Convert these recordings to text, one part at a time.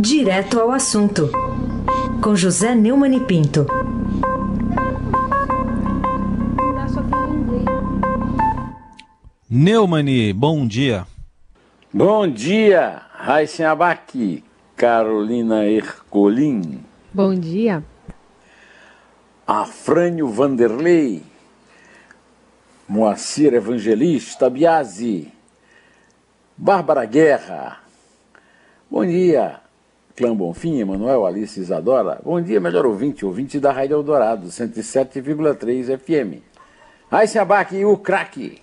Direto ao assunto, com José Neumann e Pinto. Neumani, bom dia. Bom dia, Raíssen Abac, Carolina Ercolim. Bom dia. Afrânio Vanderlei, Moacir Evangelista Biasi, Bárbara Guerra. Bom dia, Clã Bonfim, Emanuel Alice Isadora. Bom dia, melhor ouvinte, ouvinte da Rádio Eldorado, 107,3 FM. Raíssen Abac e o craque.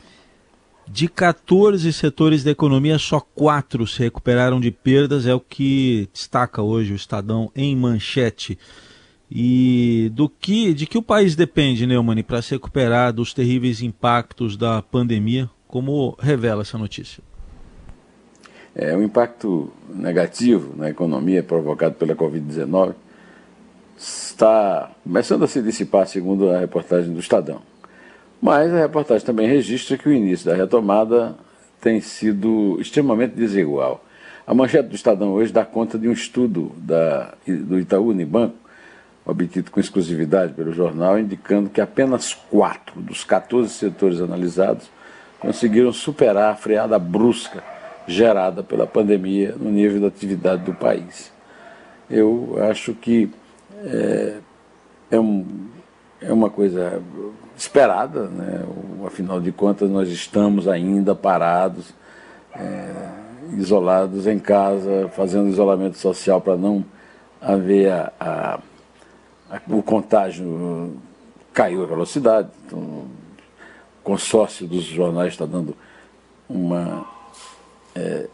De 14 setores da economia, só quatro se recuperaram de perdas, é o que destaca hoje o Estadão em manchete. E do que, de que o país depende, Neumann, para se recuperar dos terríveis impactos da pandemia, como revela essa notícia? É, o impacto negativo na economia provocado pela Covid-19 está começando a se dissipar, segundo a reportagem do Estadão. Mas a reportagem também registra que o início da retomada tem sido extremamente desigual. A manchete do Estadão hoje dá conta de um estudo da, do Itaú Unibanco, obtido com exclusividade pelo jornal, indicando que apenas quatro dos 14 setores analisados conseguiram superar a freada brusca gerada pela pandemia no nível da atividade do país. Eu acho que é, é, um, é uma coisa esperada, né? afinal de contas nós estamos ainda parados, é, isolados em casa, fazendo isolamento social para não haver a, a, a, o contágio caiu a velocidade. Então, o consórcio dos jornais está dando uma é,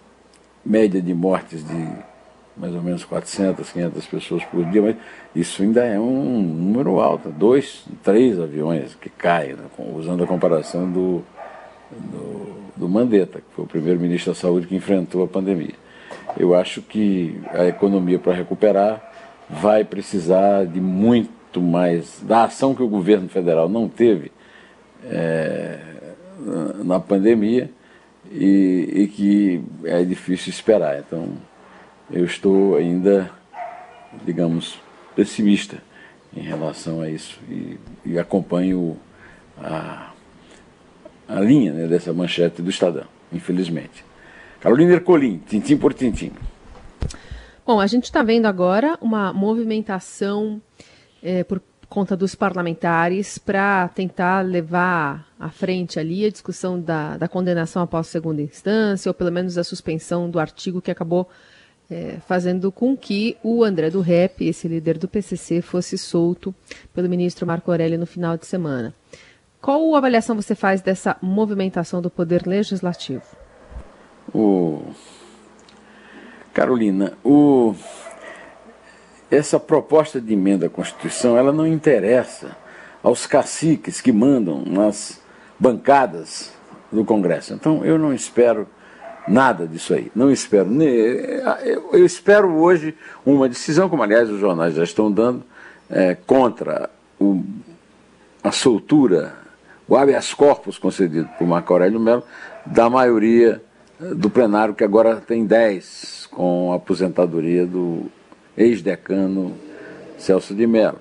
média de mortes de mais ou menos 400, 500 pessoas por dia, mas isso ainda é um número alto, dois, três aviões que caem, né, usando a comparação do, do, do Mandetta, que foi o primeiro-ministro da Saúde que enfrentou a pandemia. Eu acho que a economia para recuperar vai precisar de muito mais, da ação que o governo federal não teve é, na pandemia e, e que é difícil esperar. Então, eu estou ainda, digamos, pessimista em relação a isso e, e acompanho a, a linha né, dessa manchete do Estadão, infelizmente. Carolina Ercolim, tintim por tintim. Bom, a gente está vendo agora uma movimentação é, por conta dos parlamentares para tentar levar à frente ali a discussão da, da condenação após segunda instância, ou pelo menos a suspensão do artigo que acabou é, fazendo com que o André do Rep, esse líder do PCC, fosse solto pelo ministro Marco Aurélio no final de semana. Qual avaliação você faz dessa movimentação do Poder Legislativo? O... Carolina, o... essa proposta de emenda à Constituição ela não interessa aos caciques que mandam nas bancadas do Congresso. Então eu não espero Nada disso aí. Não espero. Eu espero hoje uma decisão, como aliás os jornais já estão dando, é, contra o, a soltura, o habeas corpus concedido por Marco Aurélio Melo, da maioria do plenário, que agora tem 10, com a aposentadoria do ex-decano Celso de Mello.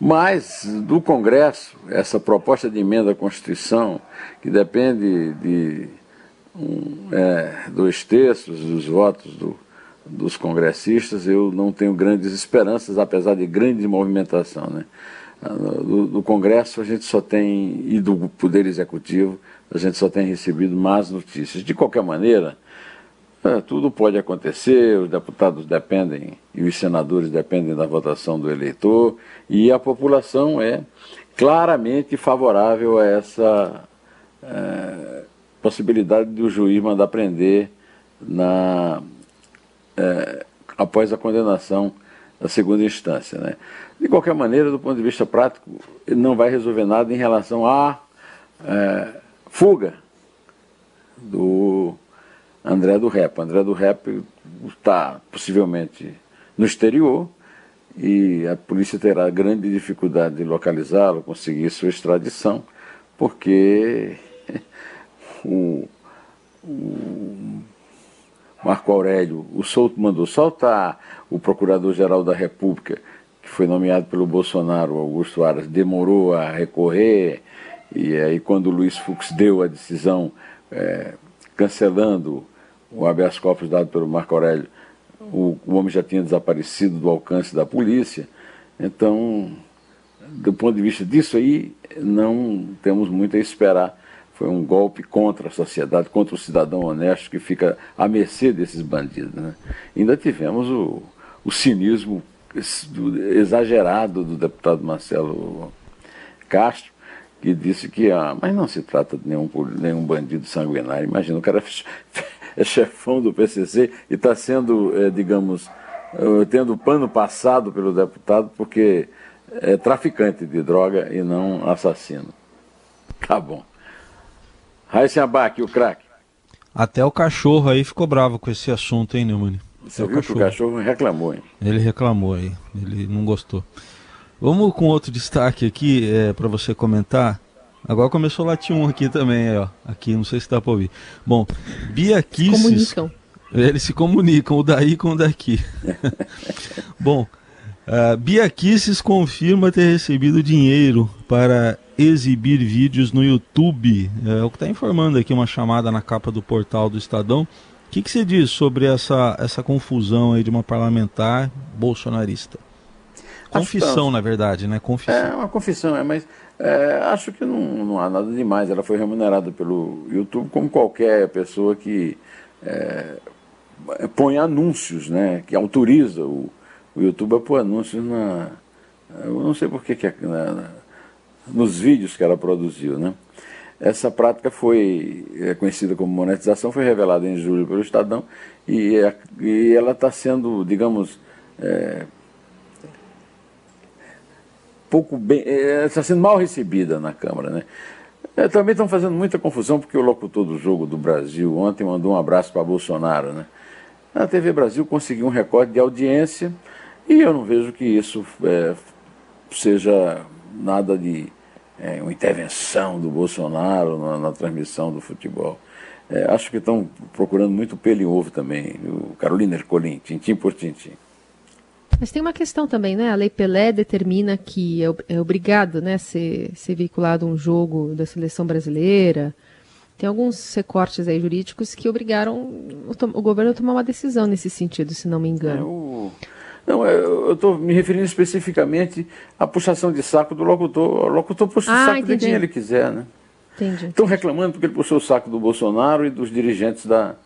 Mas do Congresso, essa proposta de emenda à Constituição, que depende de um, é, dois terços dos votos do, dos congressistas, eu não tenho grandes esperanças, apesar de grande movimentação. Né? Do, do, Congresso a gente só tem, e do Poder Executivo, a gente só tem recebido más notícias. De qualquer maneira, é, tudo pode acontecer, os deputados dependem e os senadores dependem da votação do eleitor, e a população é claramente favorável a essa. É, possibilidade do juiz mandar prender na, é, após a condenação da segunda instância. Né? De qualquer maneira, do ponto de vista prático, ele não vai resolver nada em relação à é, fuga André do Rep. André do Rep está possivelmente no exterior e a polícia terá grande dificuldade de localizá-lo, conseguir sua extradição, porque o, o, Marco Aurélio, o Souto mandou soltar, o Procurador-Geral da República, que foi nomeado pelo Bolsonaro, Augusto Aras, demorou a recorrer, e aí quando o Luiz Fux deu a decisão é, cancelando o habeas corpus dado pelo Marco Aurélio, o, o homem já tinha desaparecido do alcance da polícia, então, do ponto de vista disso aí, não temos muito a esperar. Foi um golpe contra a sociedade, contra o cidadão honesto que fica à mercê desses bandidos. Né? Ainda tivemos o, o cinismo exagerado do deputado Marcelo Castro, que disse que, ah, mas não se trata de nenhum, nenhum bandido sanguinário. Imagina, o cara é chefão do PCC e está sendo, é, digamos, tendo pano passado pelo deputado porque é traficante de droga e não assassino. Tá bom. Raíssa Abac, o craque. Até o cachorro aí ficou bravo com esse assunto, hein, Neumann? Você viu cachorro. que o cachorro reclamou, hein? Ele reclamou aí, ele não gostou. Vamos com outro destaque aqui é, para você comentar. Agora começou o Late 1 aqui também, ó. Aqui, não sei se dá para ouvir. Bom, Bia Kisses... Comunicam. Eles se comunicam, o daí com o daqui. Bom, uh, Bia Kisses confirma ter recebido dinheiro para exibir vídeos no YouTube. É o que está informando aqui uma chamada na capa do portal do Estadão. O que, que você diz sobre essa, essa confusão aí de uma parlamentar bolsonarista? Confissão, na verdade, né? Confissão. É uma confissão, é, mas é, acho que não, não há nada demais. Ela foi remunerada pelo YouTube como qualquer pessoa que é, põe anúncios, né? Que autoriza o, o YouTube a pôr anúncios na. Eu não sei por que, que é, na, na, nos vídeos que ela produziu, né? Essa prática foi é conhecida como monetização, foi revelada em julho pelo Estadão e, é, e ela está sendo, digamos, é, pouco bem, é, está sendo mal recebida na Câmara, né? É, também estão fazendo muita confusão porque o locutor do jogo do Brasil ontem mandou um abraço para Bolsonaro, né? A TV Brasil conseguiu um recorde de audiência e eu não vejo que isso é, seja nada de é, uma intervenção do Bolsonaro na, na transmissão do futebol. É, acho que estão procurando muito pelo em ovo também, o Carolina Ercolim, tintim por tintim. Mas tem uma questão também, né? A Lei Pelé determina que é, é obrigado né, ser, ser veiculado um jogo da seleção brasileira. Tem alguns recortes aí jurídicos que obrigaram o, o governo a tomar uma decisão nesse sentido, se não me engano. É, o... Não, é, eu estou me referindo especificamente à puxação de saco do locutor. O locutor puxa ah, o saco entendi. de quem ele quiser, né? Entendi. Estão reclamando porque ele puxou o saco do Bolsonaro e dos dirigentes da,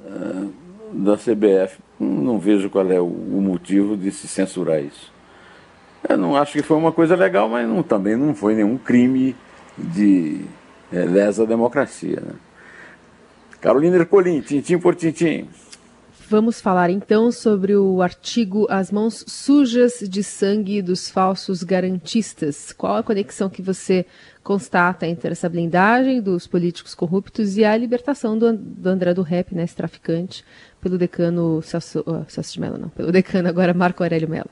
uh, da CBF. Não vejo qual é o, motivo de se censurar isso. Eu não acho que foi uma coisa legal, mas não, também não foi nenhum crime de é, lesa democracia. Né? Carolina Ercolim, tintim por tintim. Vamos falar então sobre o artigo As Mãos Sujas de Sangue dos Falsos Garantistas. Qual a conexão que você constata entre essa blindagem dos políticos corruptos e a libertação do, do André do Rep, né, esse traficante, pelo decano Celso, uh, Celso de Mello, não, pelo decano agora Marco Aurélio Mello?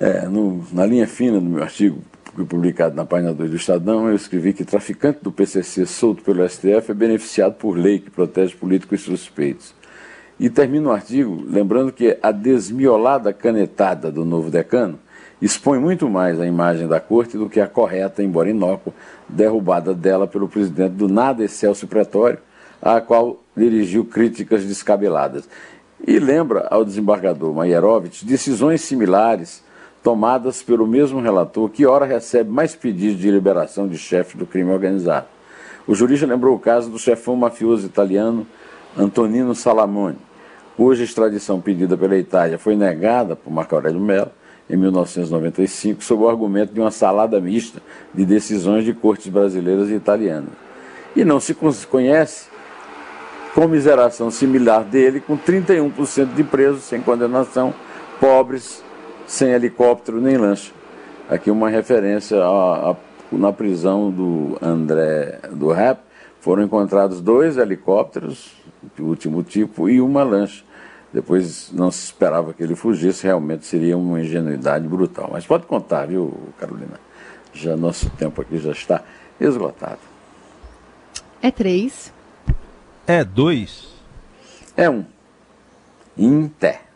É, no, na linha fina do meu artigo, publicado na página 2 do Estadão, eu escrevi que traficante do PCC solto pelo STF é beneficiado por lei que protege políticos suspeitos. E termino o artigo lembrando que a desmiolada canetada do novo decano expõe muito mais a imagem da corte do que a correta, embora inócua, derrubada dela pelo presidente do nada excelso pretório, a qual dirigiu críticas descabeladas. E lembra ao desembargador Maierovitch decisões similares tomadas pelo mesmo relator, que ora recebe mais pedidos de liberação de chefes do crime organizado. O jurista lembrou o caso do chefão mafioso italiano Antonino Salamone, cuja extradição pedida pela Itália foi negada por Marco Aurélio Mello em 1995, sob o argumento de uma salada mista de decisões de cortes brasileiras e italianas. E não se conhece comiseração similar dele, com 31% de presos sem condenação, pobres, sem helicóptero nem lancha. Aqui uma referência a, a, na prisão do André do Rap, foram encontrados dois helicópteros de último tipo e uma lancha. Depois não se esperava que ele fugisse, realmente seria uma ingenuidade brutal. Mas pode contar, viu, Carolina? Já nosso tempo aqui já está esgotado. É três. É dois. é um. Inter.